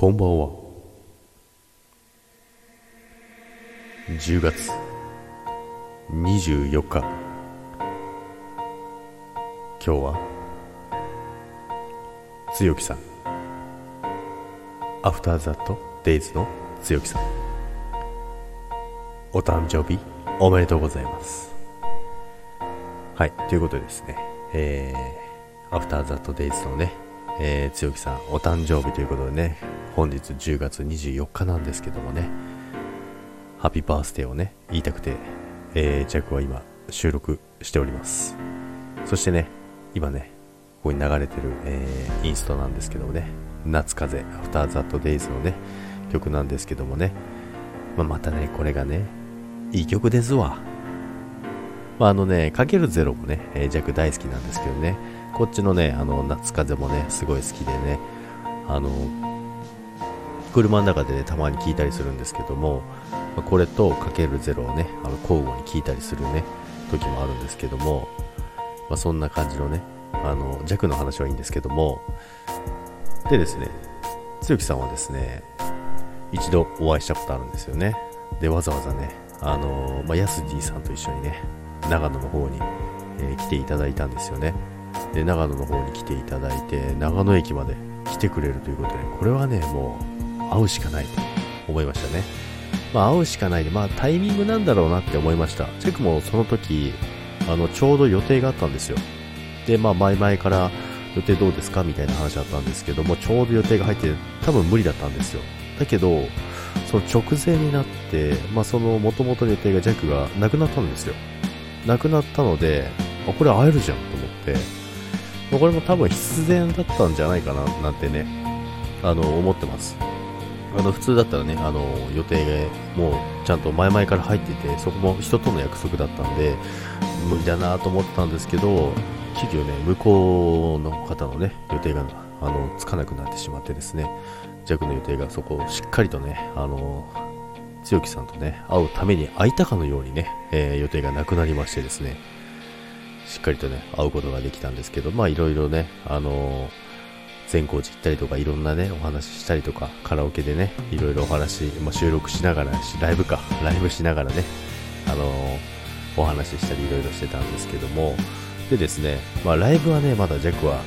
こんばんは。10月24日。今日は強木さん。アフターザットデイズの強木さん。お誕生日おめでとうございます。はいということでですねえー、アフターザットデイズのねえー、強木さんお誕生日ということでね本日10月24日なんですけどもねハッピーバースデーをね言いたくて、えー、ジャックは今収録しております。そしてね今ねここに流れてる、えー、インストなんですけどもね夏風アフターザットデイズのね曲なんですけどもね、まあ、またねこれがねいい曲ですわ。まあ、あのね、かけるゼロもね、えー、ジャック大好きなんですけどね、こっちのね、あの、夏風もね、すごい好きでね、あの、車の中でね、たまに聞いたりするんですけども、ま、これとかけるゼロをね、あの交互に聞いたりするね、時もあるんですけども、まあ、そんな感じのね、あの、弱の話はいいんですけども、でですね、つゆきさんはですね、一度お会いしたことあるんですよね。で、わざわざね、あの、まあ、ヤスディさんと一緒にね、長野の方に、えー、来ていただいたんですよね。で、長野の方に来ていただいて、長野駅まで来てくれるということで、これはね、もう会うしかないと思いましたね。まあ会うしかないで、まあタイミングなんだろうなって思いました。チェックもその時、あの、ちょうど予定があったんですよ。で、まあ前々から予定どうですか？みたいな話だったんですけども、ちょうど予定が入って多分無理だったんですよ。だけど、その直前になって、まあその元々の予定がジャックがなくなったんですよ。なくなったので、あ、これ会えるじゃんと思って、これも多分必然だったんじゃないかななんてね、あの、思ってます。あの、普通だったらね、あの、予定がもうちゃんと前々から入ってて、そこも人との約束だったんで、無理だなと思ったんですけど、急遽ね、向こうの方のね、予定が、あの、つかなくなってしまってですね、弱の予定がそこをしっかりとね、あの、強木さんとね、会うために会いたかのようにね、えー、予定がなくなりましてですね、しっかりとね、会うことができたんですけど、まあいろいろね、あのー、善光寺行ったりとか、いろんなね、お話ししたりとか、カラオケでね、いろいろお話、まあ、収録しながらライブか、ライブしながらね、あのー、お話ししたりいろいろしてたんですけども、でですね、まあライブはね、まだジャックは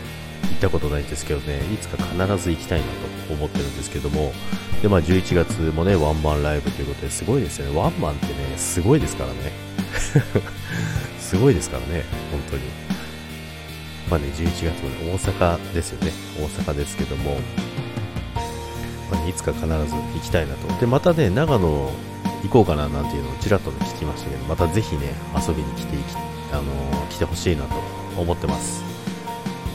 たことないんですけどね、いつか必ず行きたいなと思ってるんですけども、で、まあ11月もね、ワンマンライブということですごいですよね。ワンマンってね、すごいですからね。すごいですからね、本当に。まあね、11月もね、大阪ですよね。大阪ですけども、まあね、いつか必ず行きたいなと。で、またね、長野行こうかななんていうのをちらっと聞きましたけど、またぜひね、遊びに来て、あのー、来てほしいなと思ってます。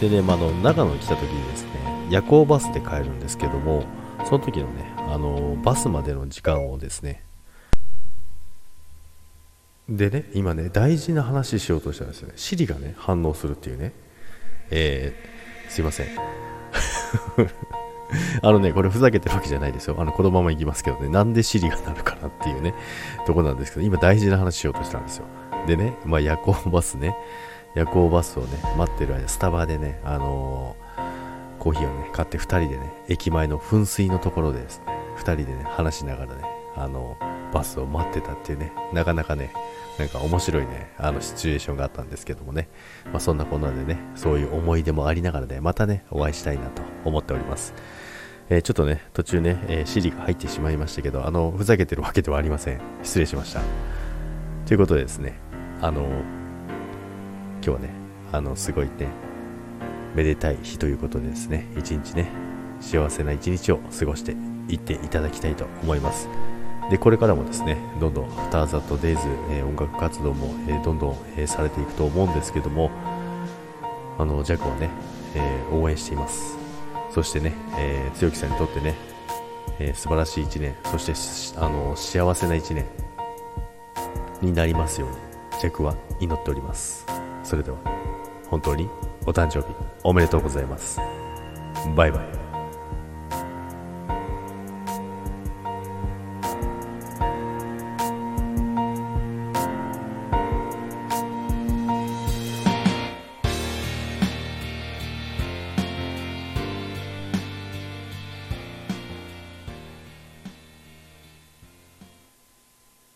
でね、まあ、の、長野に来た時にですね、夜行バスで帰るんですけども、その時のね、あの、バスまでの時間をですね、でね、今ね、大事な話しようとしたんですよね。シリがね、反応するっていうね。えー、すいません。あのね、これふざけてるわけじゃないですよ。あの、このまま行きますけどね、なんでシリがなるかなっていうね、とこなんですけど、今大事な話しようとしたんですよ。でね、まあ、夜行バスね、夜行バスをね、待ってる間、スタバでね、あのー、コーヒーをね、買って2人でね、駅前の噴水のところでですね、2人でね、話しながらね、あのー、バスを待ってたっていうね、なかなかね、なんか面白いね、あのシチュエーションがあったんですけどもね、まあ、そんなこんなでね、そういう思い出もありながらね、またね、お会いしたいなと思っております。えー、ちょっとね、途中ね、えー、シリが入ってしまいましたけど、あの、ふざけてるわけではありません。失礼しました。ということでですね、あの、今日はね、あの、すごいね、めでたい日ということでですね、一日ね、幸せな一日を過ごしていっていただきたいと思います。でこれからもですねどんどんアフターザットデイズ、えー、音楽活動も、えー、どんどん、えー、されていくと思うんですけどもあのジャックはね、え応援していますそしてね、え強木さんにとってね、え素晴らしい1年そしてあの幸せな1年になりますようにジャックは祈っておりますそれでは本当にお誕生日おめでとうございます。バイバイ。